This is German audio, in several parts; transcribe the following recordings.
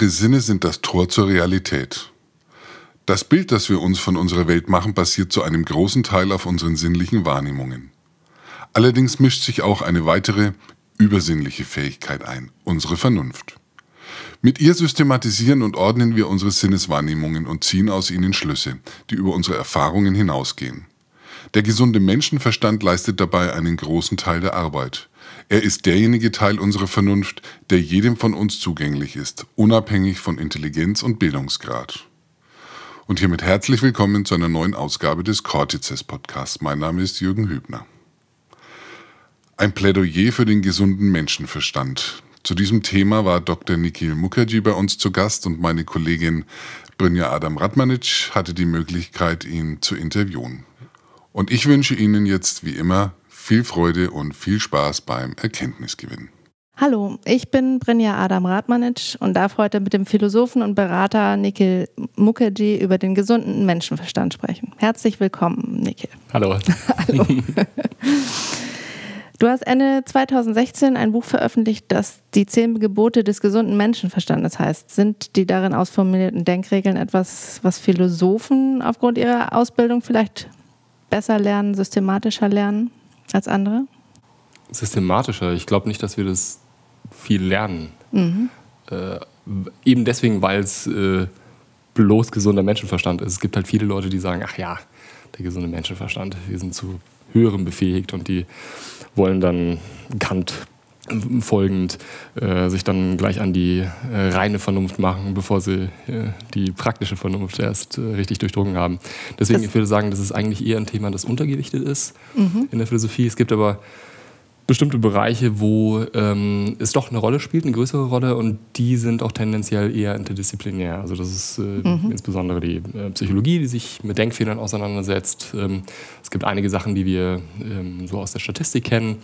Unsere Sinne sind das Tor zur Realität. Das Bild, das wir uns von unserer Welt machen, basiert zu einem großen Teil auf unseren sinnlichen Wahrnehmungen. Allerdings mischt sich auch eine weitere übersinnliche Fähigkeit ein, unsere Vernunft. Mit ihr systematisieren und ordnen wir unsere Sinneswahrnehmungen und ziehen aus ihnen Schlüsse, die über unsere Erfahrungen hinausgehen. Der gesunde Menschenverstand leistet dabei einen großen Teil der Arbeit. Er ist derjenige Teil unserer Vernunft, der jedem von uns zugänglich ist, unabhängig von Intelligenz und Bildungsgrad. Und hiermit herzlich willkommen zu einer neuen Ausgabe des Cortices Podcasts. Mein Name ist Jürgen Hübner. Ein Plädoyer für den gesunden Menschenverstand. Zu diesem Thema war Dr. Nikhil Mukherjee bei uns zu Gast und meine Kollegin Brynja Adam Radmanic hatte die Möglichkeit, ihn zu interviewen. Und ich wünsche Ihnen jetzt wie immer viel Freude und viel Spaß beim Erkenntnisgewinn. Hallo, ich bin Brinja Adam Radmanic und darf heute mit dem Philosophen und Berater Nikhil Mukherjee über den gesunden Menschenverstand sprechen. Herzlich willkommen, Nikhil. Hallo. Hallo. Du hast Ende 2016 ein Buch veröffentlicht, das die zehn Gebote des gesunden Menschenverstandes heißt. Sind die darin ausformulierten Denkregeln etwas, was Philosophen aufgrund ihrer Ausbildung vielleicht besser lernen, systematischer lernen als andere? Systematischer. Ich glaube nicht, dass wir das viel lernen. Mhm. Äh, eben deswegen, weil es äh, bloß gesunder Menschenverstand ist. Es gibt halt viele Leute, die sagen, ach ja, der gesunde Menschenverstand, wir sind zu höherem befähigt und die wollen dann Kant folgend äh, sich dann gleich an die äh, reine Vernunft machen, bevor sie äh, die praktische Vernunft erst äh, richtig durchdrungen haben. Deswegen, das ich würde sagen, dass es eigentlich eher ein Thema, das untergewichtet ist mhm. in der Philosophie. Es gibt aber bestimmte Bereiche, wo ähm, es doch eine Rolle spielt, eine größere Rolle, und die sind auch tendenziell eher interdisziplinär. Also das ist äh, mhm. insbesondere die äh, Psychologie, die sich mit Denkfehlern auseinandersetzt. Ähm, es gibt einige Sachen, die wir ähm, so aus der Statistik kennen.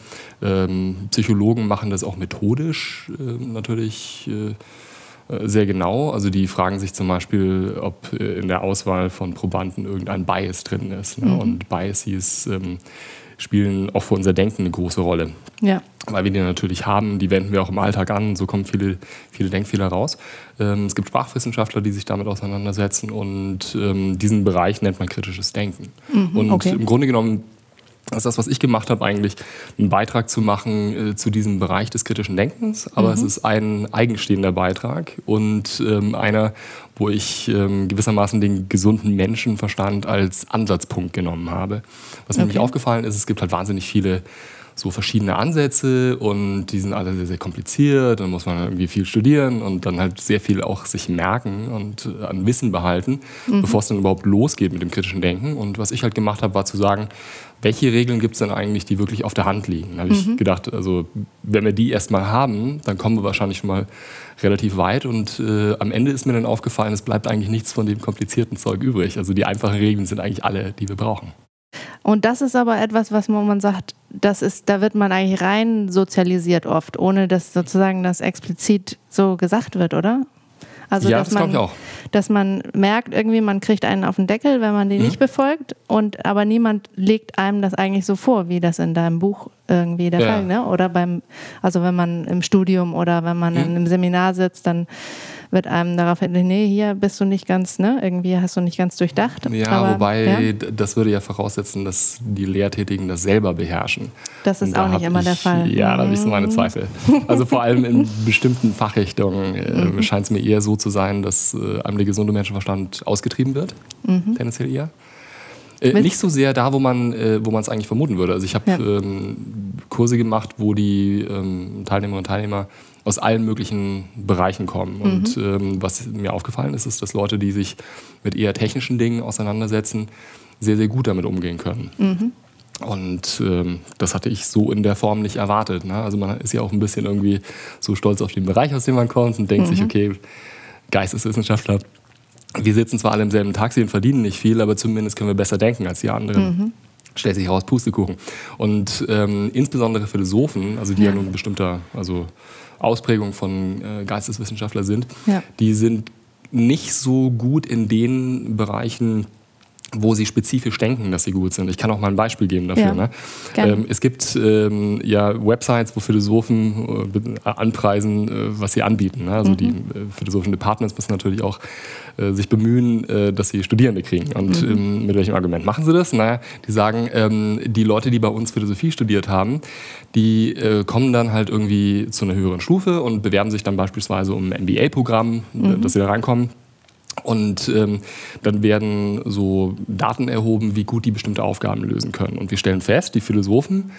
Ähm, Psychologen machen das auch methodisch ähm, natürlich äh, äh, sehr genau. Also die fragen sich zum Beispiel, ob äh, in der Auswahl von Probanden irgendein Bias drin ist. Ne? Mhm. Und Biases ähm, spielen auch für unser Denken eine große Rolle. Ja. Weil wir die natürlich haben, die wenden wir auch im Alltag an, so kommen viele, viele Denkfehler raus. Ähm, es gibt Sprachwissenschaftler, die sich damit auseinandersetzen und ähm, diesen Bereich nennt man kritisches Denken. Mhm, und okay. im Grunde genommen das ist das, was ich gemacht habe, eigentlich einen Beitrag zu machen äh, zu diesem Bereich des kritischen Denkens. Aber mhm. es ist ein eigenstehender Beitrag und ähm, einer, wo ich ähm, gewissermaßen den gesunden Menschenverstand als Ansatzpunkt genommen habe. Was mir nämlich aufgefallen ist, es gibt halt wahnsinnig viele so verschiedene Ansätze und die sind alle sehr, sehr kompliziert. Dann muss man irgendwie viel studieren und dann halt sehr viel auch sich merken und äh, an Wissen behalten, mhm. bevor es dann überhaupt losgeht mit dem kritischen Denken. Und was ich halt gemacht habe, war zu sagen, welche Regeln gibt es denn eigentlich, die wirklich auf der Hand liegen? Da habe ich mhm. gedacht, also wenn wir die erstmal haben, dann kommen wir wahrscheinlich schon mal relativ weit. Und äh, am Ende ist mir dann aufgefallen, es bleibt eigentlich nichts von dem komplizierten Zeug übrig. Also die einfachen Regeln sind eigentlich alle, die wir brauchen. Und das ist aber etwas, was man sagt, das ist, da wird man eigentlich rein sozialisiert oft, ohne dass sozusagen das explizit so gesagt wird, oder? Also, ja, dass das man. Dass man merkt, irgendwie, man kriegt einen auf den Deckel, wenn man den mhm. nicht befolgt. Und aber niemand legt einem das eigentlich so vor, wie das in deinem Buch irgendwie der ja. Fall, ne? Oder beim, also wenn man im Studium oder wenn man mhm. in einem Seminar sitzt, dann wird einem darauf nee, hier bist du nicht ganz, ne, irgendwie hast du nicht ganz durchdacht. Ja, aber, wobei ja? das würde ja voraussetzen, dass die Lehrtätigen das selber beherrschen. Das ist auch nicht immer ich, der Fall. Ja, da habe ich so meine mhm. Zweifel. Also vor allem in bestimmten Fachrichtungen äh, mhm. scheint es mir eher so zu sein, dass äh, einem der gesunde Menschenverstand ausgetrieben wird, mhm. tendenziell eher. Äh, nicht so sehr da, wo man äh, es eigentlich vermuten würde. Also ich habe ja. ähm, Kurse gemacht, wo die ähm, Teilnehmerinnen und Teilnehmer aus allen möglichen Bereichen kommen. Mhm. Und ähm, was mir aufgefallen ist, ist, dass Leute, die sich mit eher technischen Dingen auseinandersetzen, sehr, sehr gut damit umgehen können. Mhm. Und ähm, das hatte ich so in der Form nicht erwartet. Ne? Also man ist ja auch ein bisschen irgendwie so stolz auf den Bereich, aus dem man kommt und denkt mhm. sich, okay, Geisteswissenschaftler, wir sitzen zwar alle im selben Taxi und verdienen nicht viel, aber zumindest können wir besser denken als die anderen. Mhm. Stellt sich heraus, Pustekuchen. Und ähm, insbesondere Philosophen, also die ja, ja nun bestimmter, also Ausprägung von äh, Geisteswissenschaftler sind, ja. die sind nicht so gut in den Bereichen, wo sie spezifisch denken, dass sie gut sind. Ich kann auch mal ein Beispiel geben dafür. Ja, ne? ähm, es gibt ähm, ja Websites, wo Philosophen äh, anpreisen, äh, was sie anbieten. Ne? Also mhm. die äh, philosophischen Departments müssen natürlich auch äh, sich bemühen, äh, dass sie Studierende kriegen. Und mhm. Ähm, mit welchem Argument machen sie das? Naja, die sagen, ähm, die Leute, die bei uns Philosophie studiert haben, die äh, kommen dann halt irgendwie zu einer höheren Stufe und bewerben sich dann beispielsweise um ein MBA-Programm, mhm. dass sie da reinkommen. Und ähm, dann werden so Daten erhoben, wie gut die bestimmte Aufgaben lösen können. Und wir stellen fest, die Philosophen,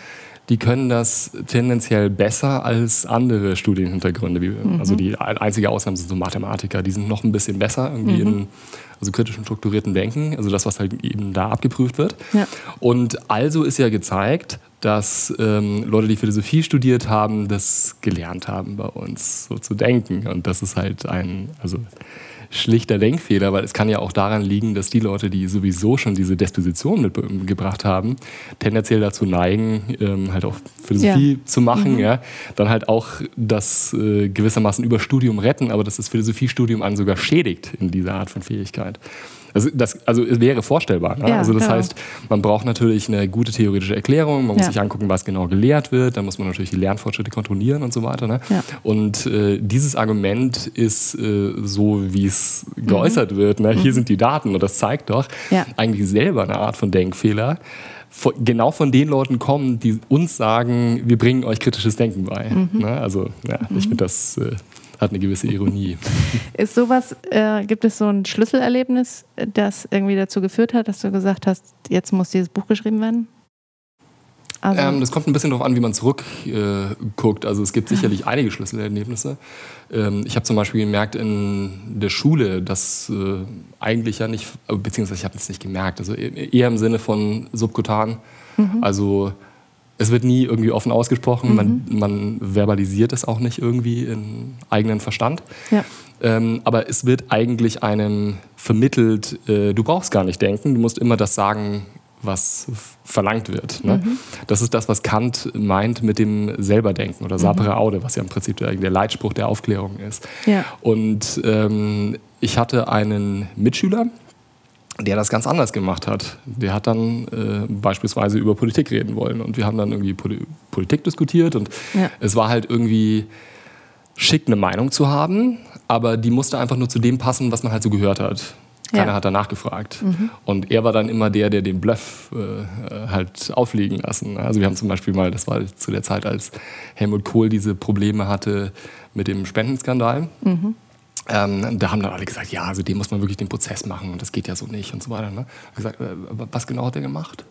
die können das tendenziell besser als andere Studienhintergründe. Mhm. Also die einzige Ausnahme sind so Mathematiker, die sind noch ein bisschen besser irgendwie mhm. in also kritischen strukturierten Denken, also das, was halt eben da abgeprüft wird. Ja. Und also ist ja gezeigt, dass ähm, Leute, die Philosophie studiert haben, das gelernt haben bei uns, so zu denken. Und das ist halt ein, also schlichter Denkfehler, weil es kann ja auch daran liegen, dass die Leute, die sowieso schon diese Disposition mitgebracht haben, tendenziell dazu neigen, ähm, halt auch Philosophie ja. zu machen, mhm. ja, dann halt auch das äh, gewissermaßen über Studium retten, aber dass das Philosophiestudium einen sogar schädigt in dieser Art von Fähigkeit. Also, das, also es wäre vorstellbar. Ne? Ja, also das genau. heißt, man braucht natürlich eine gute theoretische Erklärung, man muss ja. sich angucken, was genau gelehrt wird, dann muss man natürlich die Lernfortschritte kontrollieren und so weiter. Ne? Ja. Und äh, dieses Argument ist äh, so, wie es geäußert mhm. wird. Ne? Hier mhm. sind die Daten und das zeigt doch eigentlich selber eine Art von Denkfehler genau von den Leuten kommen, die uns sagen, wir bringen euch kritisches Denken bei. Mhm. Ne? Also ja, ich finde das äh, hat eine gewisse Ironie. Ist sowas, äh, gibt es so ein Schlüsselerlebnis, das irgendwie dazu geführt hat, dass du gesagt hast, jetzt muss dieses Buch geschrieben werden? Also ähm, das kommt ein bisschen darauf an, wie man zurückguckt. Äh, also es gibt sicherlich einige Schlüsselerlebnisse. Ähm, ich habe zum Beispiel gemerkt in der Schule, dass äh, eigentlich ja nicht, beziehungsweise ich habe es nicht gemerkt, also e-, eher im Sinne von subkutan. Mhm. Also es wird nie irgendwie offen ausgesprochen, mhm. man, man, verbalisiert es auch nicht irgendwie in eigenen Verstand. Ja. Ähm, aber es wird eigentlich einem vermittelt, äh, du brauchst gar nicht denken, du musst immer das sagen, was verlangt wird. Ne? Mhm. Das ist das, was Kant meint mit dem Selberdenken oder Sapere mhm. Aude, was ja im Prinzip der, der Leitspruch der Aufklärung ist. Ja. Und ähm, ich hatte einen Mitschüler, der das ganz anders gemacht hat. Der hat dann äh, beispielsweise über Politik reden wollen und wir haben dann irgendwie Poli Politik diskutiert und ja. es war halt irgendwie schick, eine Meinung zu haben, aber die musste einfach nur zu dem passen, was man halt so gehört hat. Keiner ja. hat danach gefragt. Mhm. Und er war dann immer der, der den Bluff äh, halt aufliegen lassen. Also wir haben zum Beispiel mal, das war zu der Zeit, als Helmut Kohl diese Probleme hatte mit dem Spendenskandal. Mhm ähm, da haben dann alle gesagt, ja, also dem muss man wirklich den Prozess machen und das geht ja so nicht und so weiter. Ne? Ich gesagt, äh, was genau hat der gemacht?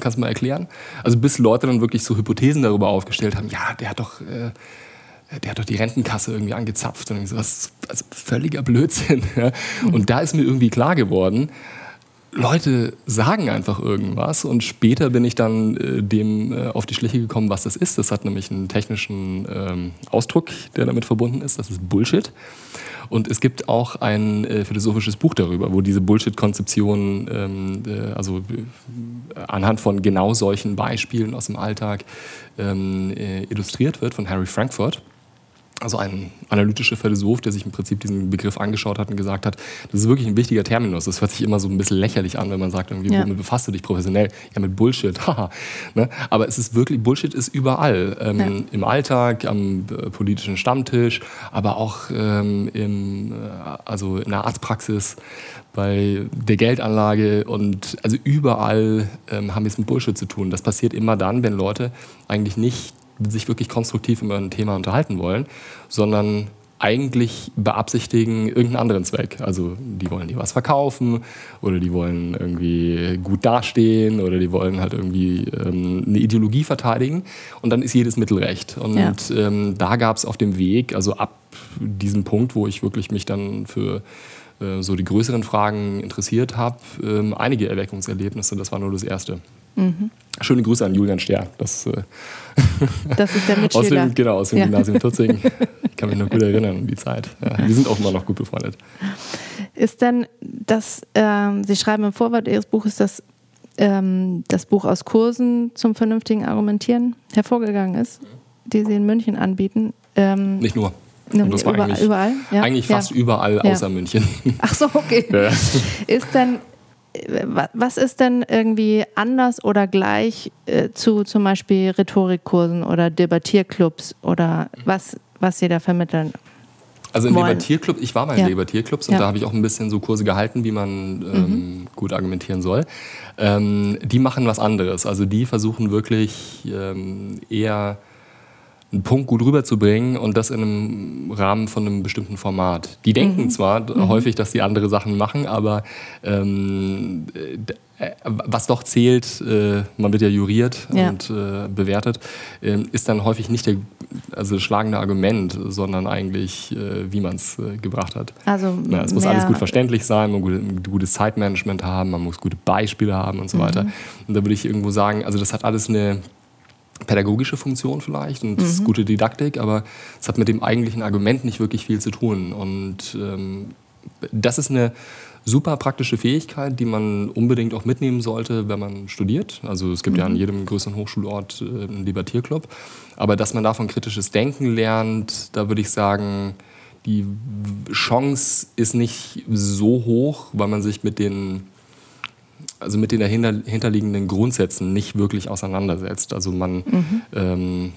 Kannst du mal erklären? Also bis Leute dann wirklich so Hypothesen darüber aufgestellt haben, ja, der hat doch, äh, der hat doch die Rentenkasse irgendwie angezapft und so was, also völliger Blödsinn. Ja? Und da ist mir irgendwie klar geworden, Leute sagen einfach irgendwas und später bin ich dann äh, dem äh, auf die Schliche gekommen, was das ist. Das hat nämlich einen technischen ähm, Ausdruck, der damit verbunden ist. Das ist Bullshit. Und es gibt auch ein äh, philosophisches Buch darüber, wo diese Bullshit-Konzeption, ähm, äh, also äh, anhand von genau solchen Beispielen aus dem Alltag ähm, äh, illustriert wird von Harry Frankfurt also ein analytischer Philosoph, der sich im Prinzip diesen Begriff angeschaut hat und gesagt hat, das ist wirklich ein wichtiger Terminus. Das hört sich immer so ein bisschen lächerlich an, wenn man sagt, irgendwie, ja. womit befasst du dich professionell? Ja, mit Bullshit. Haha. ne? Aber es ist wirklich, Bullshit ist überall. Ähm, ja. Im Alltag, am äh, politischen Stammtisch, aber auch ähm, im, äh, also in der Arztpraxis, bei der Geldanlage und also überall ähm, haben wir es mit Bullshit zu tun. Das passiert immer dann, wenn Leute eigentlich nicht sich wirklich konstruktiv über ein Thema unterhalten wollen, sondern eigentlich beabsichtigen irgendeinen anderen Zweck. Also die wollen dir was verkaufen oder die wollen irgendwie gut dastehen oder die wollen halt irgendwie ähm, eine Ideologie verteidigen und dann ist jedes Mittel recht. Und ja. ähm, da gab es auf dem Weg, also ab diesem Punkt, wo ich wirklich mich dann für äh, so die größeren Fragen interessiert habe, ähm, einige Erweckungserlebnisse. Das war nur das erste. Mhm. Schöne Grüße an Julian Ster. Das, äh, das ist der Mitschüler. Aus dem, genau, aus dem ja. Gymnasium Tutzing. Ich kann mich noch gut erinnern an die Zeit. Ja, wir sind auch immer noch gut befreundet. Ist denn das, ähm, Sie schreiben im Vorwort Ihres Buches, dass ähm, das Buch aus Kursen zum vernünftigen Argumentieren hervorgegangen ist, die Sie in München anbieten? Ähm, Nicht nur. Und das war eigentlich, überall? Ja? Eigentlich fast ja. überall außer München. Ach so, okay. Ist denn was ist denn irgendwie anders oder gleich äh, zu zum Beispiel Rhetorikkursen oder Debattierclubs oder was, was Sie da vermitteln? Also in Debattierclub, ich war mal in ja. Debattierclubs und ja. da habe ich auch ein bisschen so Kurse gehalten, wie man ähm, mhm. gut argumentieren soll. Ähm, die machen was anderes. Also die versuchen wirklich ähm, eher einen Punkt gut rüberzubringen und das in einem Rahmen von einem bestimmten Format. Die denken mhm. zwar mhm. häufig, dass sie andere Sachen machen, aber ähm, äh, was doch zählt, äh, man wird ja juriert ja. und äh, bewertet, äh, ist dann häufig nicht der also schlagende Argument, sondern eigentlich, äh, wie man es äh, gebracht hat. Also ja, es muss alles gut verständlich sein, man muss ein gutes Zeitmanagement haben, man muss gute Beispiele haben und so mhm. weiter. Und da würde ich irgendwo sagen, also das hat alles eine pädagogische Funktion vielleicht und mhm. gute Didaktik, aber es hat mit dem eigentlichen Argument nicht wirklich viel zu tun. Und ähm, das ist eine super praktische Fähigkeit, die man unbedingt auch mitnehmen sollte, wenn man studiert. Also es gibt mhm. ja an mhm. jedem größeren Hochschulort äh, einen Debattierclub. Aber dass man davon kritisches Denken lernt, da würde ich sagen, die Chance ist nicht so hoch, weil man sich mit den also mit den dahinter, hinterliegenden Grundsätzen nicht wirklich auseinandersetzt. Also man, mhm. ähm,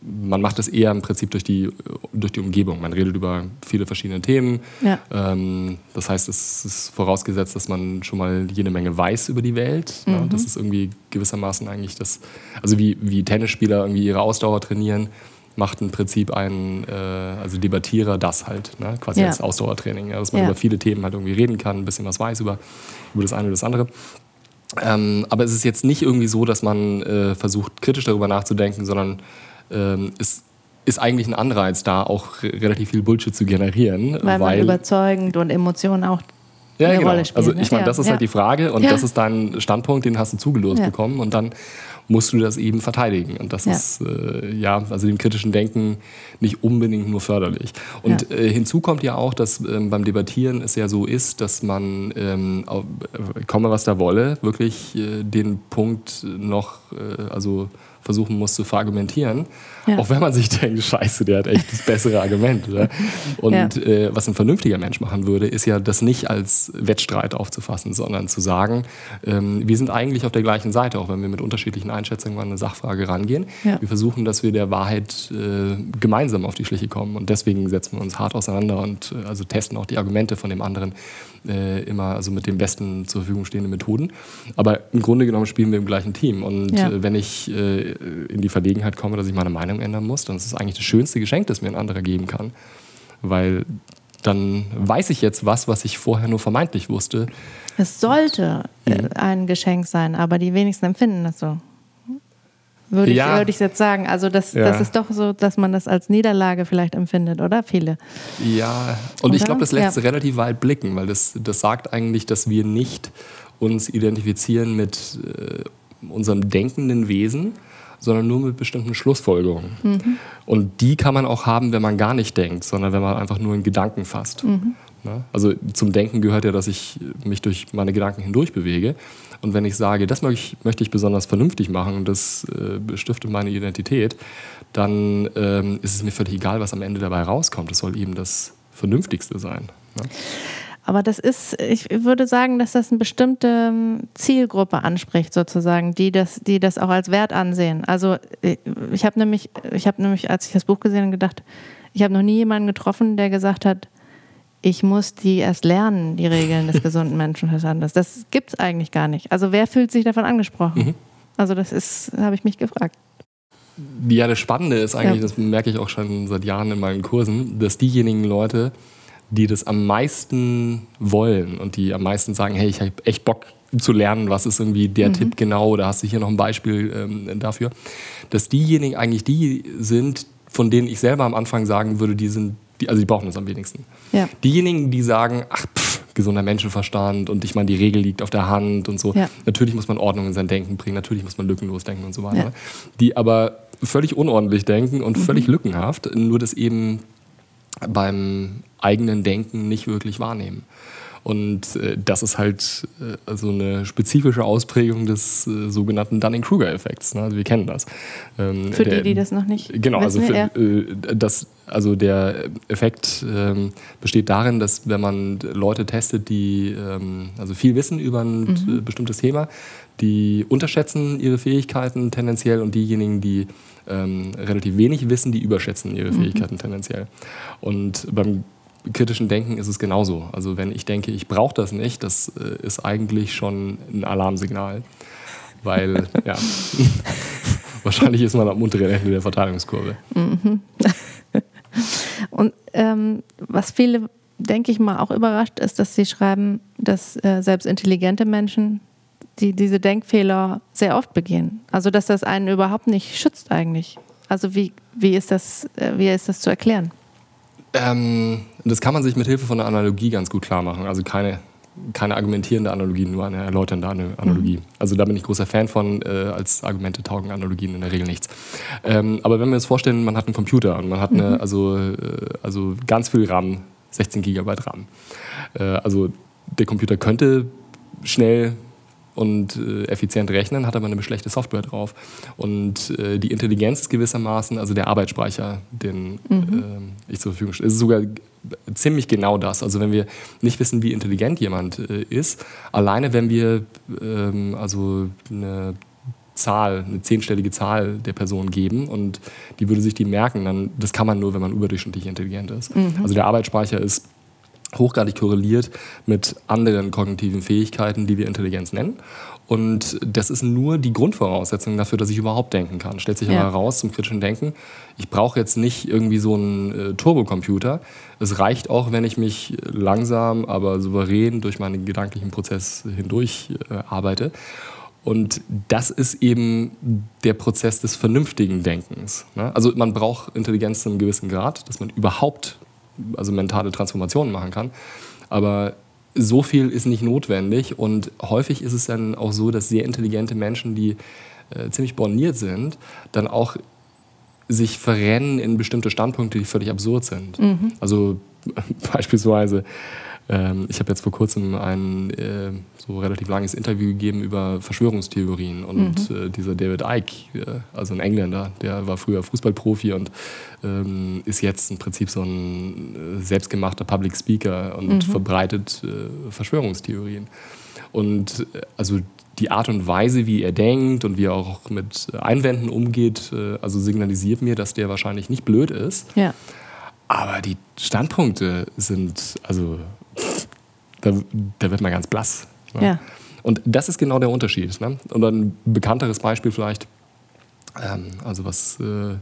man macht das eher im Prinzip durch die, durch die Umgebung. Man redet über viele verschiedene Themen. Ja. Ähm, das heißt, es ist vorausgesetzt, dass man schon mal jede Menge weiß über die Welt. Mhm. Ja, das ist irgendwie gewissermaßen eigentlich das, also wie, wie Tennisspieler irgendwie ihre Ausdauer trainieren macht im Prinzip ein äh, also Debattierer das halt, ne? quasi ja. als Ausdauertraining, ja? dass man ja. über viele Themen halt irgendwie reden kann, ein bisschen was weiß über, über das eine oder das andere. Ähm, aber es ist jetzt nicht irgendwie so, dass man äh, versucht, kritisch darüber nachzudenken, sondern ähm, es ist eigentlich ein Anreiz da, auch relativ viel Bullshit zu generieren. Weil, weil man überzeugend und Emotionen auch ja, eine genau. Rolle spielen. Also ich meine, das ist halt die Frage und das ist dein Standpunkt, den hast du zugelost bekommen und dann musst du das eben verteidigen. Und das ist äh, ja also dem kritischen Denken nicht unbedingt nur förderlich. Und äh, hinzu kommt ja auch, dass ähm, beim Debattieren es ja so ist, dass man, ähm, äh, komme was da wolle, wirklich äh, den Punkt noch, äh, also versuchen muss zu verargumentieren. Ja. Auch wenn man sich denkt, scheiße, der hat echt das bessere Argument. Oder? Und ja. äh, was ein vernünftiger Mensch machen würde, ist ja das nicht als Wettstreit aufzufassen, sondern zu sagen, ähm, wir sind eigentlich auf der gleichen Seite, auch wenn wir mit unterschiedlichen Einschätzungen an eine Sachfrage rangehen. Ja. Wir versuchen, dass wir der Wahrheit äh, gemeinsam auf die Schliche kommen. Und deswegen setzen wir uns hart auseinander und äh, also testen auch die Argumente von dem anderen äh, immer also mit den besten zur Verfügung stehenden Methoden. Aber im Grunde genommen spielen wir im gleichen Team. Und äh, wenn ich äh, in die Verlegenheit komme, dass ich meine Meinung ändern muss, dann ist es eigentlich das schönste Geschenk, das mir ein anderer geben kann. Weil dann weiß ich jetzt was, was ich vorher nur vermeintlich wusste. Es sollte mhm. ein Geschenk sein, aber die wenigsten empfinden das so. Würde ich, ja. würde ich jetzt sagen. Also das, ja. das ist doch so, dass man das als Niederlage vielleicht empfindet, oder? Viele. Ja, und oder? ich glaube, das lässt ja. relativ weit blicken, weil das, das sagt eigentlich, dass wir nicht uns identifizieren mit äh, unserem denkenden Wesen, sondern nur mit bestimmten Schlussfolgerungen. Mhm. Und die kann man auch haben, wenn man gar nicht denkt, sondern wenn man einfach nur in Gedanken fasst. Mhm. Ne? Also zum Denken gehört ja, dass ich mich durch meine Gedanken hindurch bewege. Und wenn ich sage, das möchte ich, möchte ich besonders vernünftig machen und das äh, bestiftet meine Identität, dann ähm, ist es mir völlig egal, was am Ende dabei rauskommt. Es soll eben das Vernünftigste sein. Ne? Aber das ist, ich würde sagen, dass das eine bestimmte ähm, Zielgruppe anspricht, sozusagen, die das, die das auch als Wert ansehen. Also äh, ich habe nämlich, ich habe nämlich, als ich das Buch gesehen habe, gedacht, ich habe noch nie jemanden getroffen, der gesagt hat, ich muss die erst lernen, die Regeln des gesunden Menschenverstandes. Das gibt es eigentlich gar nicht. Also wer fühlt sich davon angesprochen? Mhm. Also das ist, habe ich mich gefragt. Ja, das Spannende ist eigentlich, ja. das merke ich auch schon seit Jahren in meinen Kursen, dass diejenigen Leute, die das am meisten wollen und die am meisten sagen, hey, ich habe echt Bock zu lernen, was ist irgendwie der mhm. Tipp genau, oder hast du hier noch ein Beispiel ähm, dafür, dass diejenigen eigentlich die sind, von denen ich selber am Anfang sagen würde, die sind, die, also die brauchen das am wenigsten. Ja. Diejenigen, die sagen, ach, pff, gesunder Menschenverstand und ich meine, die Regel liegt auf der Hand und so. Ja. Natürlich muss man Ordnung in sein Denken bringen, natürlich muss man lückenlos denken und so weiter. Ja. Die aber völlig unordentlich denken und mhm. völlig lückenhaft, nur das eben beim eigenen Denken nicht wirklich wahrnehmen. Und äh, das ist halt äh, also eine spezifische Ausprägung des äh, sogenannten Dunning-Kruger-Effekts. Ne? Also wir kennen das. Ähm, für der, die, die das noch nicht Genau, also, für, äh, das, also der Effekt ähm, besteht darin, dass wenn man Leute testet, die ähm, also viel wissen über ein mhm. bestimmtes Thema, die unterschätzen ihre Fähigkeiten tendenziell und diejenigen, die ähm, relativ wenig wissen, die überschätzen ihre mhm. Fähigkeiten tendenziell. Und beim kritischen Denken ist es genauso. Also wenn ich denke, ich brauche das nicht, das äh, ist eigentlich schon ein Alarmsignal. Weil, ja, wahrscheinlich ist man am unteren Ende der Verteilungskurve. Mhm. Und ähm, was viele, denke ich mal, auch überrascht ist, dass sie schreiben, dass äh, selbst intelligente Menschen die diese Denkfehler sehr oft begehen. Also dass das einen überhaupt nicht schützt eigentlich. Also wie, wie, ist, das, äh, wie ist das zu erklären? Ähm, das kann man sich mit Hilfe von einer Analogie ganz gut klar machen. Also keine, keine argumentierende Analogie, nur eine erläuternde Analogie. Mhm. Also da bin ich großer Fan von. Äh, als Argumente taugen Analogien in der Regel nichts. Ähm, aber wenn wir uns vorstellen, man hat einen Computer und man hat eine, mhm. also, äh, also ganz viel RAM, 16 Gigabyte RAM. Äh, also der Computer könnte schnell und äh, effizient rechnen, hat aber eine schlechte Software drauf. Und äh, die Intelligenz ist gewissermaßen, also der Arbeitsspeicher, den mhm. äh, ich zur Verfügung stelle, ist sogar ziemlich genau das. Also wenn wir nicht wissen, wie intelligent jemand äh, ist, alleine wenn wir ähm, also eine Zahl, eine zehnstellige Zahl der Person geben und die würde sich die merken, dann das kann man nur, wenn man überdurchschnittlich intelligent ist. Mhm. Also der Arbeitsspeicher ist hochgradig korreliert mit anderen kognitiven Fähigkeiten, die wir Intelligenz nennen. Und das ist nur die Grundvoraussetzung dafür, dass ich überhaupt denken kann. Stellt sich ja. aber heraus zum kritischen Denken, ich brauche jetzt nicht irgendwie so einen äh, Turbocomputer. Es reicht auch, wenn ich mich langsam, aber souverän durch meinen gedanklichen Prozess hindurch äh, arbeite. Und das ist eben der Prozess des vernünftigen Denkens. Ne? Also man braucht Intelligenz zu einem gewissen Grad, dass man überhaupt also mentale Transformationen machen kann. Aber so viel ist nicht notwendig und häufig ist es dann auch so, dass sehr intelligente Menschen, die äh, ziemlich borniert sind, dann auch sich verrennen in bestimmte Standpunkte, die völlig absurd sind. Mhm. Also beispielsweise ähm, ich habe jetzt vor kurzem ein äh, so relativ langes Interview gegeben über Verschwörungstheorien und mhm. äh, dieser David Icke, äh, also ein Engländer, der war früher Fußballprofi und ähm, ist jetzt im Prinzip so ein äh, selbstgemachter Public Speaker und mhm. verbreitet äh, Verschwörungstheorien. Und äh, also die Art und Weise, wie er denkt und wie er auch mit Einwänden umgeht, also signalisiert mir, dass der wahrscheinlich nicht blöd ist. Ja. Aber die Standpunkte sind also da, da wird man ganz blass. Ne? Ja. Und das ist genau der Unterschied. Ne? Und ein bekannteres Beispiel vielleicht, ähm, also was äh,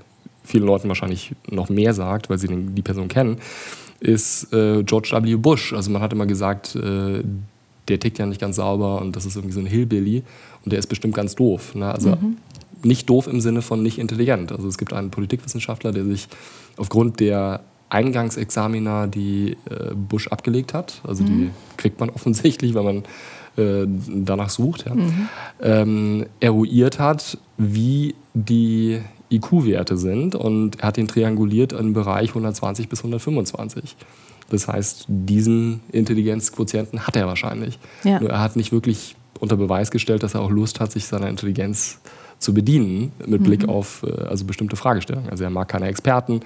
vielen Leuten wahrscheinlich noch mehr sagt, weil sie den, die Person kennen, ist äh, George W. Bush. Also man hat immer gesagt, äh, der tickt ja nicht ganz sauber und das ist irgendwie so ein Hillbilly und der ist bestimmt ganz doof. Ne? Also mhm. nicht doof im Sinne von nicht intelligent. Also es gibt einen Politikwissenschaftler, der sich aufgrund der Eingangsexamina, die äh, Bush abgelegt hat. Also mhm. die kriegt man offensichtlich, wenn man äh, danach sucht. Ja. Mhm. Ähm, eruiert hat, wie die IQ-Werte sind und er hat ihn trianguliert im Bereich 120 bis 125. Das heißt, diesen Intelligenzquotienten hat er wahrscheinlich. Ja. Nur er hat nicht wirklich unter Beweis gestellt, dass er auch Lust hat, sich seiner Intelligenz zu bedienen mit Blick mhm. auf äh, also bestimmte Fragestellungen. Also er mag keine Experten,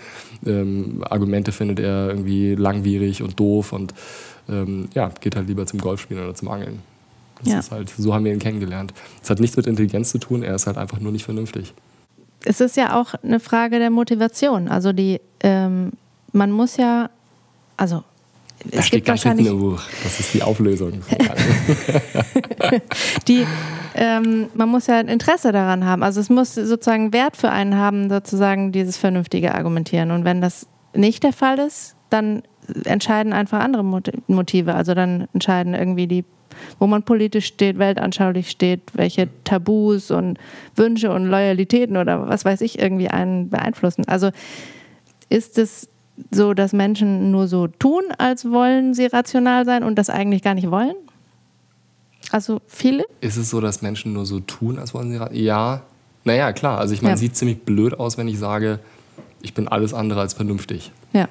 ähm, Argumente findet er irgendwie langwierig und doof und ähm, ja, geht halt lieber zum Golfspielen oder zum Angeln. Das ja. ist halt, so haben wir ihn kennengelernt. Es hat nichts mit Intelligenz zu tun, er ist halt einfach nur nicht vernünftig. Es ist ja auch eine Frage der Motivation. Also die, ähm, man muss ja, also das es steht ganz hinten im Buch. Das ist die Auflösung. die, ähm, man muss ja ein Interesse daran haben. Also es muss sozusagen Wert für einen haben, sozusagen dieses vernünftige Argumentieren. Und wenn das nicht der Fall ist, dann entscheiden einfach andere Motive. Also dann entscheiden irgendwie die, wo man politisch steht, weltanschaulich steht, welche Tabus und Wünsche und Loyalitäten oder was weiß ich irgendwie einen beeinflussen. Also ist es so, dass Menschen nur so tun, als wollen sie rational sein und das eigentlich gar nicht wollen? Also viele? Ist es so, dass Menschen nur so tun, als wollen sie rational Ja. Naja, klar. Also ich meine, ja. sieht ziemlich blöd aus, wenn ich sage, ich bin alles andere als vernünftig. Ja.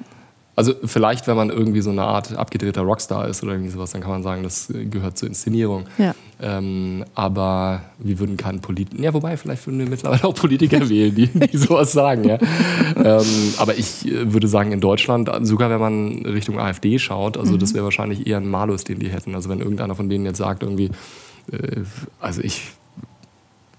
Also vielleicht, wenn man irgendwie so eine Art abgedrehter Rockstar ist oder irgendwie sowas, dann kann man sagen, das gehört zur Inszenierung. Ja. Ähm, aber wir würden keinen Politiker, ja, wobei vielleicht würden wir mittlerweile auch Politiker wählen, die, die sowas sagen. Ja. ähm, aber ich äh, würde sagen, in Deutschland, sogar wenn man Richtung AfD schaut, also mhm. das wäre wahrscheinlich eher ein Malus, den die hätten. Also wenn irgendeiner von denen jetzt sagt, irgendwie, äh, also ich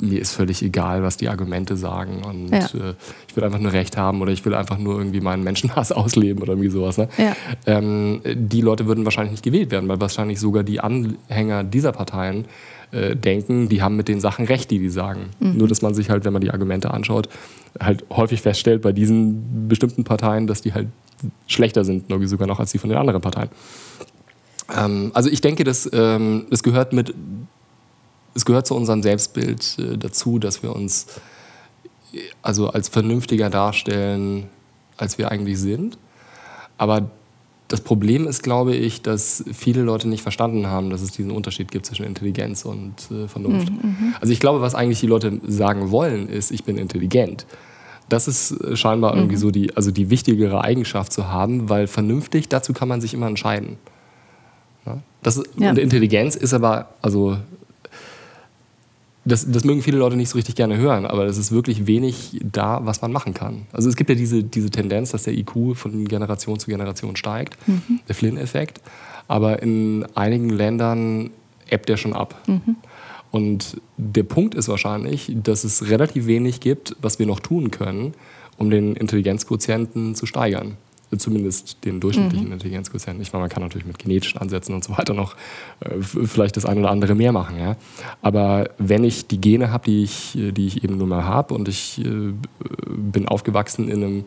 mir ist völlig egal, was die Argumente sagen und ja. äh, ich will einfach nur Recht haben oder ich will einfach nur irgendwie meinen Menschenhass ausleben oder irgendwie sowas. Ne? Ja. Ähm, die Leute würden wahrscheinlich nicht gewählt werden, weil wahrscheinlich sogar die Anhänger dieser Parteien äh, denken, die haben mit den Sachen recht, die die sagen. Mhm. Nur, dass man sich halt, wenn man die Argumente anschaut, halt häufig feststellt bei diesen bestimmten Parteien, dass die halt schlechter sind, sogar noch als die von den anderen Parteien. Ähm, also ich denke, das, ähm, das gehört mit es gehört zu unserem Selbstbild äh, dazu, dass wir uns also als vernünftiger darstellen, als wir eigentlich sind. Aber das Problem ist, glaube ich, dass viele Leute nicht verstanden haben, dass es diesen Unterschied gibt zwischen Intelligenz und äh, Vernunft. Mhm, mhm. Also ich glaube, was eigentlich die Leute sagen wollen, ist, ich bin intelligent. Das ist äh, scheinbar mhm. irgendwie so die, also die wichtigere Eigenschaft zu haben, weil vernünftig, dazu kann man sich immer entscheiden. Ja? Das, ja. Und Intelligenz ist aber, also das, das mögen viele Leute nicht so richtig gerne hören, aber es ist wirklich wenig da, was man machen kann. Also es gibt ja diese, diese Tendenz, dass der IQ von Generation zu Generation steigt, mhm. der Flynn-Effekt. Aber in einigen Ländern ebbt der schon ab. Mhm. Und der Punkt ist wahrscheinlich, dass es relativ wenig gibt, was wir noch tun können, um den Intelligenzquotienten zu steigern zumindest den durchschnittlichen mhm. Intelligenzquotienten. Ich meine, man kann natürlich mit genetischen Ansätzen und so weiter noch äh, vielleicht das eine oder andere mehr machen. Ja? Aber wenn ich die Gene habe, die ich, die ich eben nun mal habe und ich äh, bin aufgewachsen in einem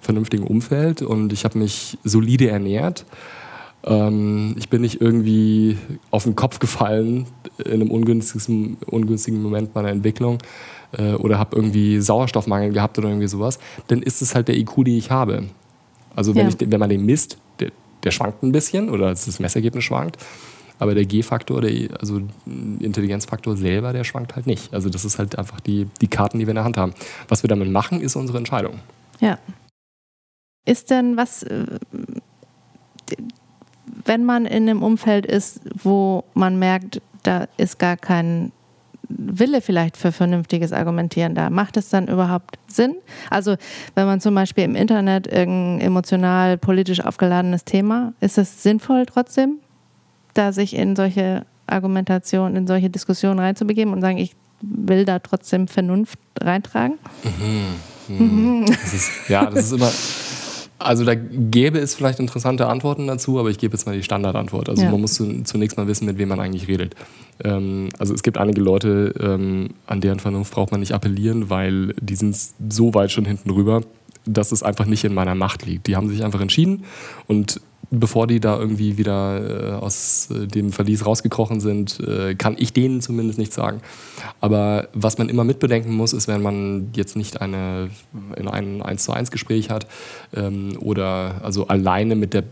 vernünftigen Umfeld und ich habe mich solide ernährt, ähm, ich bin nicht irgendwie auf den Kopf gefallen in einem ungünstigen, ungünstigen Moment meiner Entwicklung äh, oder habe irgendwie Sauerstoffmangel gehabt oder irgendwie sowas, dann ist es halt der IQ, den ich habe. Also wenn, ja. ich, wenn man den misst, der, der, schwankt ein bisschen oder das Messergebnis schwankt. Aber der G-Faktor, der, also Intelligenzfaktor selber, der schwankt halt nicht. Also das ist halt einfach die, die Karten, die wir in der Hand haben. Was wir damit machen, ist unsere Entscheidung. Ja. Ist denn was, äh, wenn man in einem Umfeld ist, wo man merkt, da ist gar kein Wille vielleicht für vernünftiges Argumentieren da? Macht es dann überhaupt Sinn? Also wenn man zum Beispiel im Internet irgendein emotional, politisch aufgeladenes Thema, ist es sinnvoll trotzdem, da sich in solche Argumentationen, in solche Diskussionen reinzubegeben und sagen, ich will da trotzdem Vernunft reintragen? Mhm. Mhm. Das ist, ja, das ist immer also da gäbe es vielleicht interessante Antworten dazu, aber ich gebe jetzt mal die Standardantwort. Also ja. man muss zunächst mal wissen, mit wem man eigentlich redet. Ähm, also es gibt einige Leute, ähm, an deren Vernunft braucht man nicht appellieren, weil die sind so weit schon hinten rüber, dass es einfach nicht in meiner Macht liegt. Die haben sich einfach entschieden und bevor die da irgendwie wieder äh, aus äh, dem Verlies rausgekrochen sind, äh, kann ich denen zumindest nicht sagen. Aber was man immer mitbedenken muss, ist, wenn man jetzt nicht eine, in ein 1 zu 1 Gespräch hat ähm, oder also alleine mit der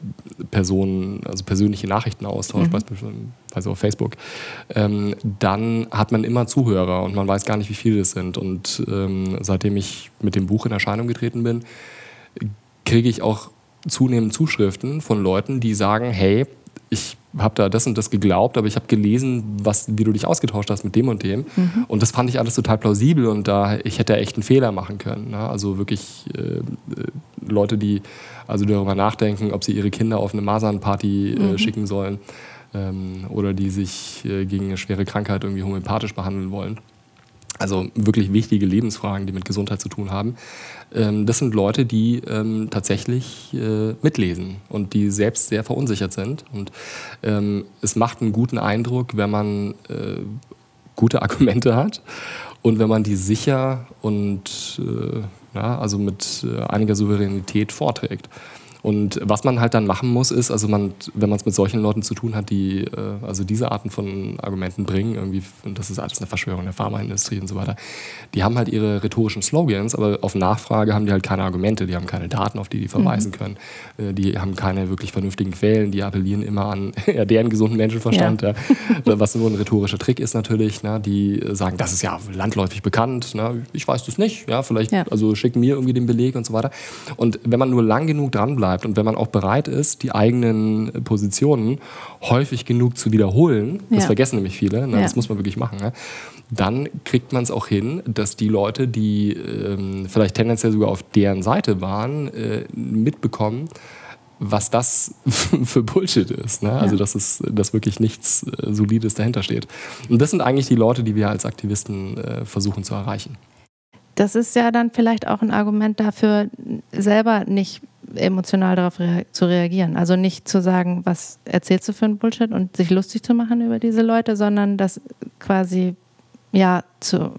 Person, also persönliche Nachrichten austauscht, mhm. beispielsweise auf Facebook, ähm, dann hat man immer Zuhörer und man weiß gar nicht, wie viele das sind. Und ähm, seitdem ich mit dem Buch in Erscheinung getreten bin, kriege ich auch zunehmend Zuschriften von Leuten, die sagen, hey, ich habe da das und das geglaubt, aber ich habe gelesen, was, wie du dich ausgetauscht hast mit dem und dem. Mhm. Und das fand ich alles total plausibel und da ich hätte echt einen Fehler machen können. Ne? Also wirklich äh, äh, Leute, die also darüber nachdenken, ob sie ihre Kinder auf eine Masernparty äh, mhm. schicken sollen ähm, oder die sich äh, gegen eine schwere Krankheit irgendwie homöopathisch behandeln wollen. Also wirklich wichtige Lebensfragen, die mit Gesundheit zu tun haben. Ähm, das sind Leute, die ähm, tatsächlich äh, mitlesen und die selbst sehr verunsichert sind. Und ähm, es macht einen guten Eindruck, wenn man äh, gute Argumente hat und wenn man die sicher und äh, also mit einiger Souveränität vorträgt. Und was man halt dann machen muss, ist, also man, wenn man es mit solchen Leuten zu tun hat, die äh, also diese Arten von Argumenten bringen, irgendwie, und das ist alles eine Verschwörung der Pharmaindustrie und so weiter, die haben halt ihre rhetorischen Slogans, aber auf Nachfrage haben die halt keine Argumente, die haben keine Daten, auf die die verweisen mhm. können, äh, die haben keine wirklich vernünftigen Quellen, die appellieren immer an ja, deren gesunden Menschenverstand, ja. Ja. was nur ein rhetorischer Trick ist natürlich, ne? die sagen, das ist ja landläufig bekannt, ne? ich weiß das nicht, ja, vielleicht, also schicken mir irgendwie den Beleg und so weiter. Und wenn man nur lang genug dranbleibt, bleibt und wenn man auch bereit ist, die eigenen Positionen häufig genug zu wiederholen, das ja. vergessen nämlich viele, ne? ja. das muss man wirklich machen, ne? dann kriegt man es auch hin, dass die Leute, die ähm, vielleicht tendenziell sogar auf deren Seite waren, äh, mitbekommen, was das für Bullshit ist. Ne? Also, dass, es, dass wirklich nichts äh, Solides dahinter steht. Und das sind eigentlich die Leute, die wir als Aktivisten äh, versuchen zu erreichen. Das ist ja dann vielleicht auch ein Argument dafür, selber nicht emotional darauf rea zu reagieren. Also nicht zu sagen, was erzählst du für ein Bullshit und sich lustig zu machen über diese Leute, sondern das quasi ja zur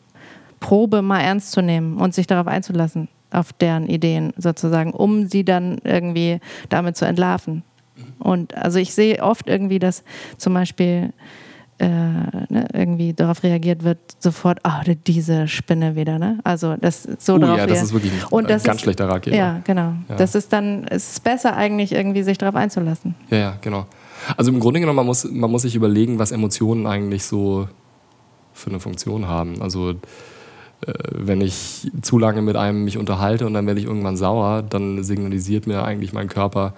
Probe mal ernst zu nehmen und sich darauf einzulassen auf deren Ideen sozusagen, um sie dann irgendwie damit zu entlarven. Und also ich sehe oft irgendwie, dass zum Beispiel äh, ne, irgendwie darauf reagiert wird, sofort, oh, diese Spinne wieder, ne? Also das so oh, darauf ja, das ist wirklich ein und das ganz ist, schlechter Ratgeber. Ja, genau. Ja. Das ist dann, es ist besser eigentlich irgendwie sich darauf einzulassen. Ja, ja, genau. Also im Grunde genommen, man muss, man muss sich überlegen, was Emotionen eigentlich so für eine Funktion haben. Also äh, wenn ich zu lange mit einem mich unterhalte und dann werde ich irgendwann sauer, dann signalisiert mir eigentlich mein Körper,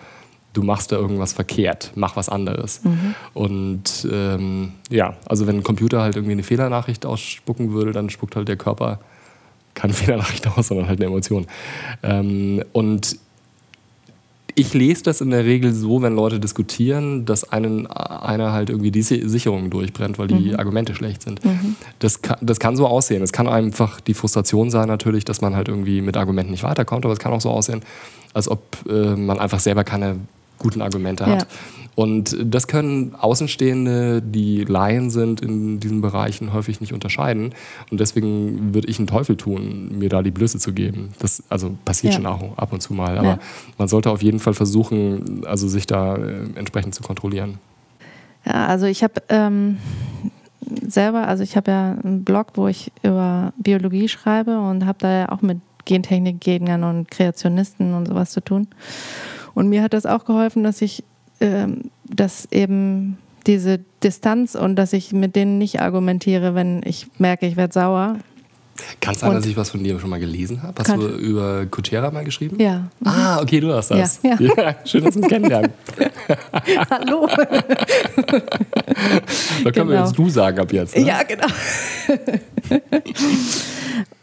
du machst da irgendwas verkehrt, mach was anderes. Mhm. Und ähm, ja, also wenn ein Computer halt irgendwie eine Fehlernachricht ausspucken würde, dann spuckt halt der Körper keine Fehlernachricht aus, sondern halt eine Emotion. Ähm, und ich lese das in der Regel so, wenn Leute diskutieren, dass einen, einer halt irgendwie die Sicherung durchbrennt, weil die mhm. Argumente schlecht sind. Mhm. Das, kann, das kann so aussehen. Es kann einfach die Frustration sein natürlich, dass man halt irgendwie mit Argumenten nicht weiterkommt, aber es kann auch so aussehen, als ob äh, man einfach selber keine guten Argumente hat. Ja. Und das können Außenstehende, die Laien sind in diesen Bereichen, häufig nicht unterscheiden. Und deswegen würde ich einen Teufel tun, mir da die Blöße zu geben. Das also passiert ja. schon auch ab und zu mal. Aber ja. man sollte auf jeden Fall versuchen, also sich da äh, entsprechend zu kontrollieren. Ja, also ich habe ähm, selber, also ich habe ja einen Blog, wo ich über Biologie schreibe und habe da ja auch mit Gentechnikgegnern und Kreationisten und sowas zu tun. Und mir hat das auch geholfen, dass ich ähm, dass eben diese Distanz und dass ich mit denen nicht argumentiere, wenn ich merke, ich werde sauer. Kann es sein, dass ich was von dir schon mal gelesen habe? Hast du über Kutschera mal geschrieben? Ja. Ah, okay, du hast das. Ja, ja. ja schön, dass wir uns kennenlernen. Hallo. da können genau. wir jetzt du sagen ab jetzt. Ne? Ja, genau.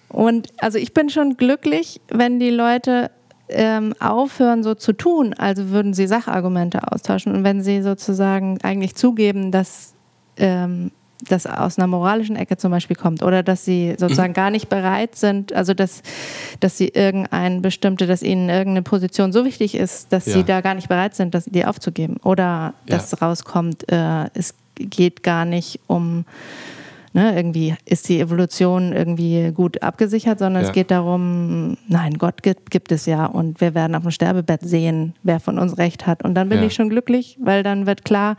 Und also ich bin schon glücklich, wenn die Leute ähm, aufhören, so zu tun, also würden sie Sachargumente austauschen. Und wenn sie sozusagen eigentlich zugeben, dass ähm, das aus einer moralischen Ecke zum Beispiel kommt oder dass sie sozusagen mhm. gar nicht bereit sind, also dass, dass sie irgendein bestimmte, dass ihnen irgendeine Position so wichtig ist, dass ja. sie da gar nicht bereit sind, das, die aufzugeben. Oder dass ja. rauskommt, äh, es geht gar nicht um ne, irgendwie ist die Evolution irgendwie gut abgesichert, sondern ja. es geht darum, nein, Gott gibt, gibt, es ja und wir werden auf dem Sterbebett sehen, wer von uns recht hat. Und dann bin ja. ich schon glücklich, weil dann wird klar,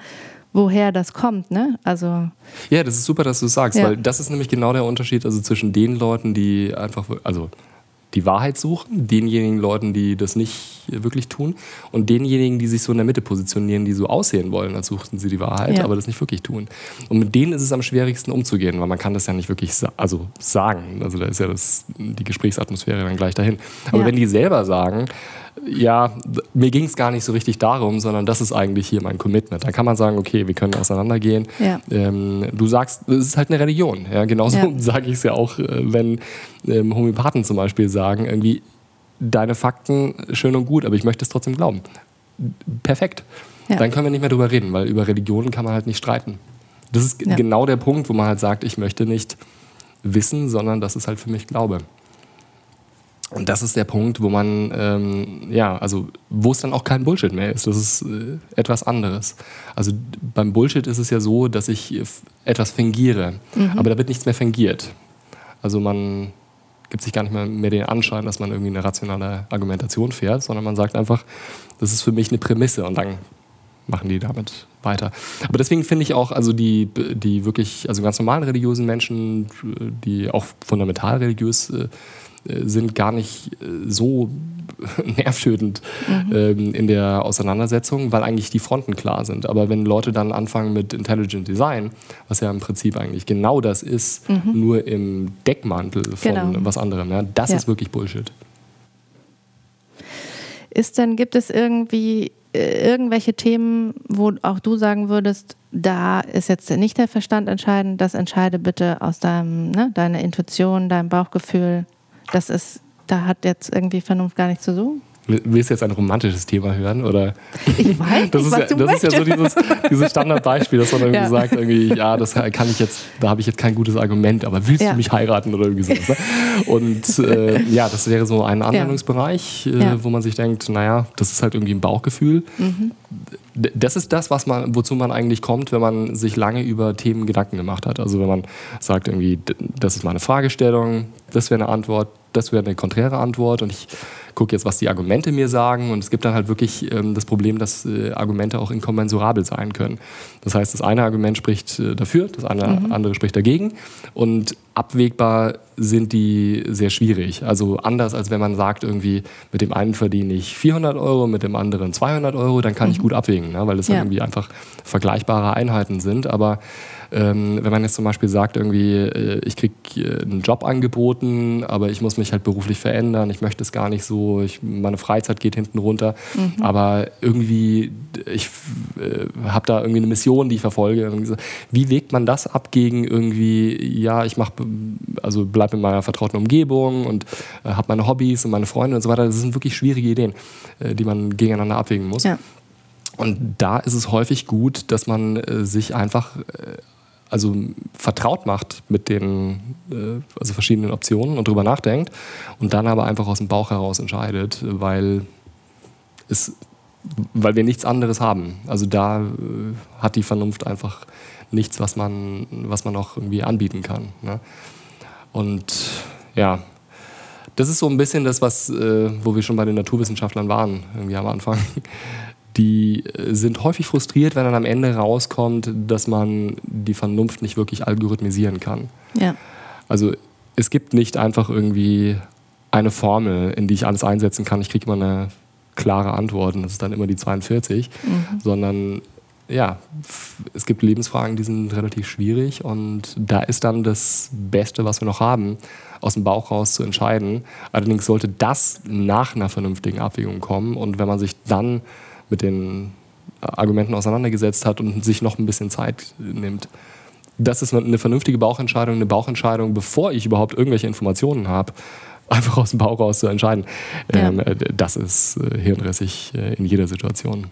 woher das kommt, ne? Also ja, das ist super, dass du sagst, ja. weil das ist nämlich genau der Unterschied, also zwischen den Leuten, die einfach, also die Wahrheit suchen, denjenigen Leuten, die das nicht wirklich tun und denjenigen, die sich so in der Mitte positionieren, die so aussehen wollen, als suchten sie die Wahrheit, ja. aber das nicht wirklich tun. Und mit denen ist es am schwierigsten umzugehen, weil man kann das ja nicht wirklich sa also sagen. Also da ist ja das, die Gesprächsatmosphäre dann gleich dahin. Aber ja. wenn die selber sagen, ja, mir ging es gar nicht so richtig darum, sondern das ist eigentlich hier mein Commitment. Dann kann man sagen, okay, wir können auseinandergehen. Ja. Ähm, du sagst, es ist halt eine Religion. Ja? Genauso ja. sage ich es ja auch, äh, wenn ähm, Homöopathen zum Beispiel sagen, irgendwie, deine Fakten schön und gut, aber ich möchte es trotzdem glauben. Perfekt. Ja. Dann können wir nicht mehr drüber reden, weil über Religionen kann man halt nicht streiten. Das ist genau der Punkt, wo man halt sagt, ich möchte nicht wissen, sondern das ist halt für mich Glaube. Und das ist der Punkt, wo man, ähm, ja, also wo es dann auch kein Bullshit mehr ist. Das ist äh, etwas anderes. Also beim Bullshit ist es ja so, dass ich etwas fingiere, mhm. aber da wird nichts mehr fingiert. Also man gibt sich gar nicht mehr, mehr den Anschein, dass man irgendwie eine rationale Argumentation fährt, sondern man sagt einfach, das ist für mich eine Prämisse und dann machen die damit weiter. Aber deswegen finde ich auch, also die, die wirklich, also ganz normalen religiösen Menschen, die auch fundamental religiös äh, sind gar nicht äh, so nervtötend mhm. ähm, in der Auseinandersetzung, weil eigentlich die Fronten klar sind. Aber wenn Leute dann anfangen mit Intelligent Design, was ja im Prinzip eigentlich genau das ist, mhm. nur im Deckmantel von genau. was anderem, ja, das ja. ist wirklich Bullshit. ist denn, gibt es irgendwie äh, irgendwelche Themen, wo auch du sagen würdest, da ist jetzt nicht der Verstand entscheidend, das entscheide bitte aus deinem, ne, deiner Intuition, deinem Bauchgefühl. Das ist, da hat jetzt irgendwie Vernunft gar nichts zu suchen? Willst du jetzt ein romantisches Thema hören? Oder? Ich weiß das nicht, ist, ja, das ist ja so dieses, dieses Standardbeispiel, dass man irgendwie ja. sagt, irgendwie, ja, das kann ich jetzt, da habe ich jetzt kein gutes Argument, aber willst ja. du mich heiraten oder irgendwie sowas? Ne? Und äh, ja, das wäre so ein Anwendungsbereich, äh, wo man sich denkt, naja, das ist halt irgendwie ein Bauchgefühl. Mhm. Das ist das, was man, wozu man eigentlich kommt, wenn man sich lange über Themen Gedanken gemacht hat. Also wenn man sagt, irgendwie, das ist meine Fragestellung, das wäre eine Antwort, das wäre eine konträre Antwort und ich gucke jetzt, was die Argumente mir sagen. Und es gibt dann halt wirklich ähm, das Problem, dass äh, Argumente auch inkommensurabel sein können. Das heißt, das eine Argument spricht äh, dafür, das eine, mhm. andere spricht dagegen. Und abwägbar sind die sehr schwierig. Also anders als wenn man sagt, irgendwie mit dem einen verdiene ich 400 Euro, mit dem anderen 200 Euro, dann kann mhm. ich gut abwägen, ne? weil das ja. irgendwie einfach vergleichbare Einheiten sind. Aber ähm, wenn man jetzt zum Beispiel sagt, irgendwie, äh, ich kriege äh, einen Job angeboten, aber ich muss mich halt beruflich verändern, ich möchte es gar nicht so, ich, meine Freizeit geht hinten runter, mhm. aber irgendwie, ich äh, habe da irgendwie eine Mission, die ich verfolge. Wie wägt man das ab gegen irgendwie, ja, ich mache, also bleibe in meiner vertrauten Umgebung und äh, habe meine Hobbys und meine Freunde und so weiter. Das sind wirklich schwierige Ideen, äh, die man gegeneinander abwägen muss. Ja. Und da ist es häufig gut, dass man äh, sich einfach also vertraut macht mit den äh, also verschiedenen Optionen und drüber nachdenkt und dann aber einfach aus dem Bauch heraus entscheidet, weil es weil wir nichts anderes haben. Also da äh, hat die Vernunft einfach nichts, was man, was man auch irgendwie anbieten kann. Ne? Und ja, das ist so ein bisschen das, was, äh, wo wir schon bei den Naturwissenschaftlern waren, irgendwie am Anfang die äh, sind häufig frustriert, wenn dann am Ende rauskommt, dass man die Vernunft nicht wirklich algorithmisieren kann. Ja. Also es gibt nicht einfach irgendwie eine Formel, in die ich alles einsetzen kann. Ich kriege immer eine klare Antwort und das ist dann immer die 42, mhm. sondern ja, es gibt Lebensfragen, die sind relativ schwierig und da ist dann das Beste, was wir noch haben, aus dem Bauch raus zu entscheiden. Allerdings sollte das nach einer vernünftigen Abwägung kommen und wenn man sich dann mit den Argumenten auseinandergesetzt hat und sich noch ein bisschen Zeit nimmt. Das ist eine vernünftige Bauchentscheidung, eine Bauchentscheidung, bevor ich überhaupt irgendwelche Informationen habe, einfach aus dem Bauch raus zu entscheiden. Ja. Ähm, äh, das ist äh, hirnrissig äh, in jeder Situation.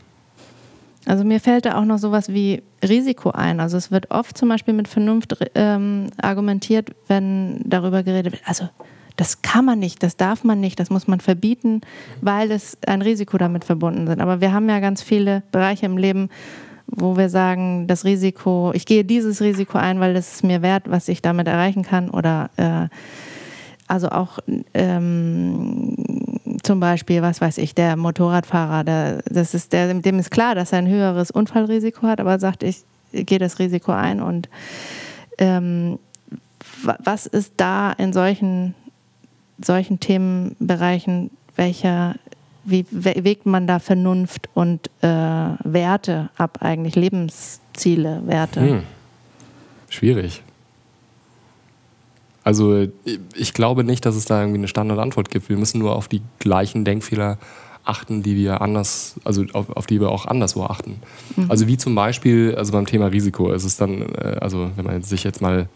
Also mir fällt da auch noch sowas wie Risiko ein. Also es wird oft zum Beispiel mit Vernunft ähm, argumentiert, wenn darüber geredet wird. Also das kann man nicht, das darf man nicht, das muss man verbieten, weil es ein Risiko damit verbunden ist. Aber wir haben ja ganz viele Bereiche im Leben, wo wir sagen, das Risiko, ich gehe dieses Risiko ein, weil es ist mir wert, was ich damit erreichen kann. Oder äh, also auch ähm, zum Beispiel, was weiß ich, der Motorradfahrer, der, das ist der, dem ist klar, dass er ein höheres Unfallrisiko hat, aber sagt, ich gehe das Risiko ein und ähm, was ist da in solchen solchen Themenbereichen, welcher, wie wägt man da Vernunft und äh, Werte ab, eigentlich Lebensziele, Werte? Hm. Schwierig. Also ich glaube nicht, dass es da irgendwie eine Standardantwort gibt. Wir müssen nur auf die gleichen Denkfehler achten, die wir anders, also auf, auf die wir auch anderswo achten. Mhm. Also wie zum Beispiel, also beim Thema Risiko ist es dann, äh, also wenn man sich jetzt mal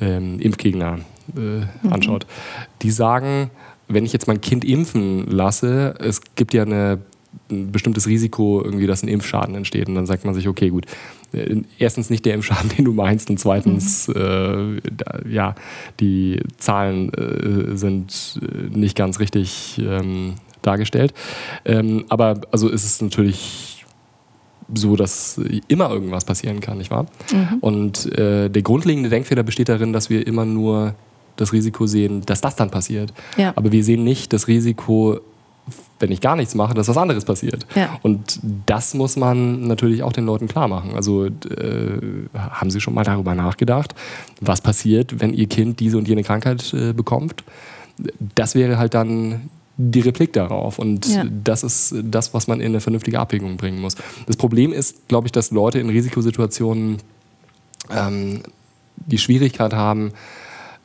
ähm, Impfgegner äh, mhm. anschaut. Die sagen, wenn ich jetzt mein Kind impfen lasse, es gibt ja eine, ein bestimmtes Risiko, irgendwie, dass ein Impfschaden entsteht. Und dann sagt man sich, okay, gut, äh, erstens nicht der Impfschaden, den du meinst, und zweitens, mhm. äh, da, ja, die Zahlen äh, sind äh, nicht ganz richtig ähm, dargestellt. Ähm, aber also ist es natürlich so, dass immer irgendwas passieren kann, nicht wahr? Mhm. Und äh, der grundlegende Denkfehler besteht darin, dass wir immer nur das Risiko sehen, dass das dann passiert. Ja. Aber wir sehen nicht das Risiko, wenn ich gar nichts mache, dass was anderes passiert. Ja. Und das muss man natürlich auch den Leuten klar machen. Also äh, haben Sie schon mal darüber nachgedacht, was passiert, wenn Ihr Kind diese und jene Krankheit äh, bekommt? Das wäre halt dann die Replik darauf. Und ja. das ist das, was man in eine vernünftige Abwägung bringen muss. Das Problem ist, glaube ich, dass Leute in Risikosituationen ähm, die Schwierigkeit haben,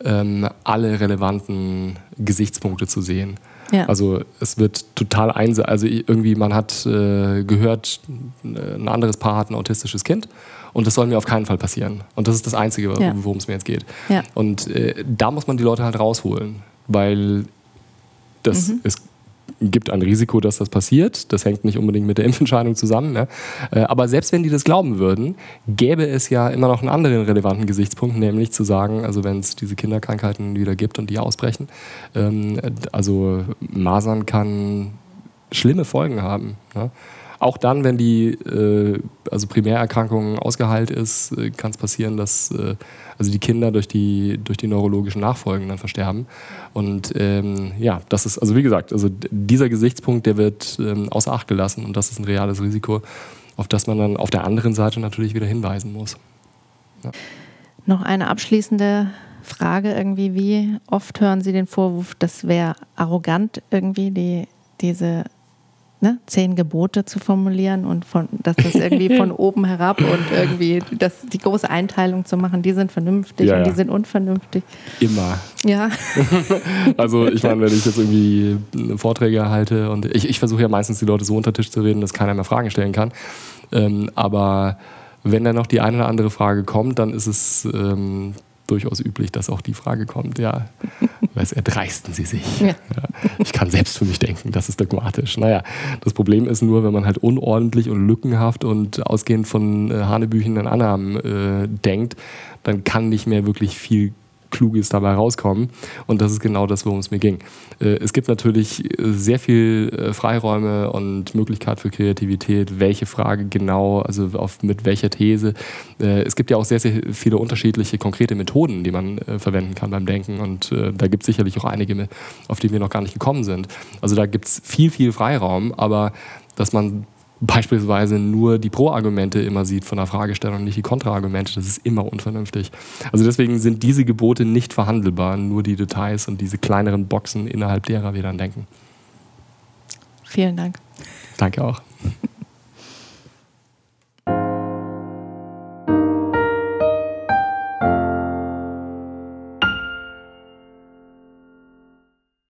ähm, alle relevanten Gesichtspunkte zu sehen. Ja. Also es wird total einseitig. Also irgendwie, man hat äh, gehört, ein anderes Paar hat ein autistisches Kind und das soll mir auf keinen Fall passieren. Und das ist das Einzige, ja. worum es mir jetzt geht. Ja. Und äh, da muss man die Leute halt rausholen, weil das mhm. ist gibt ein Risiko, dass das passiert. Das hängt nicht unbedingt mit der Impfentscheidung zusammen. Ne? Äh, aber selbst wenn die das glauben würden, gäbe es ja immer noch einen anderen relevanten Gesichtspunkt, nämlich zu sagen, also wenn es diese Kinderkrankheiten wieder gibt und die ausbrechen, ähm, also Masern kann schlimme Folgen haben. Ne? Auch dann, wenn die äh, also Primärerkrankung ausgeheilt ist, äh, kann es passieren, dass äh, also die Kinder durch die, durch die neurologischen Nachfolgen dann versterben. Und ähm, ja, das ist, also wie gesagt, also dieser Gesichtspunkt, der wird ähm, außer Acht gelassen und das ist ein reales Risiko, auf das man dann auf der anderen Seite natürlich wieder hinweisen muss. Ja. Noch eine abschließende Frage irgendwie, wie oft hören Sie den Vorwurf, das wäre arrogant irgendwie, die, diese ne, zehn Gebote zu formulieren und von, dass das irgendwie von oben herab und irgendwie das, die große Einteilung zu machen, die sind vernünftig ja, und die sind unvernünftig. Immer. Ja. also ich meine, wenn ich jetzt irgendwie Vorträge halte und ich, ich versuche ja meistens die Leute so unter Tisch zu reden, dass keiner mehr Fragen stellen kann. Ähm, aber wenn dann noch die eine oder andere Frage kommt, dann ist es ähm, durchaus üblich, dass auch die Frage kommt, ja, was erdreisten Sie sich? Ja. Ja, ich kann selbst für mich denken, das ist dogmatisch. Naja, das Problem ist nur, wenn man halt unordentlich und lückenhaft und ausgehend von äh, hanebüchenden Annahmen äh, denkt, dann kann nicht mehr wirklich viel Kluges dabei rauskommen. Und das ist genau das, worum es mir ging. Äh, es gibt natürlich sehr viel äh, Freiräume und Möglichkeit für Kreativität, welche Frage genau, also auf, mit welcher These. Äh, es gibt ja auch sehr, sehr viele unterschiedliche konkrete Methoden, die man verwenden kann beim Denken. Und da gibt es sicherlich auch einige, auf die wir noch gar nicht gekommen sind. Also da gibt es viel, viel Freiraum, aber dass man beispielsweise nur die Pro-Argumente immer sieht von der Fragestellung und nicht die Kontra-Argumente. Das ist immer unvernünftig. Also deswegen sind diese Gebote nicht verhandelbar, nur die Details und diese kleineren Boxen, innerhalb derer wir dann denken. Vielen Dank. Danke auch.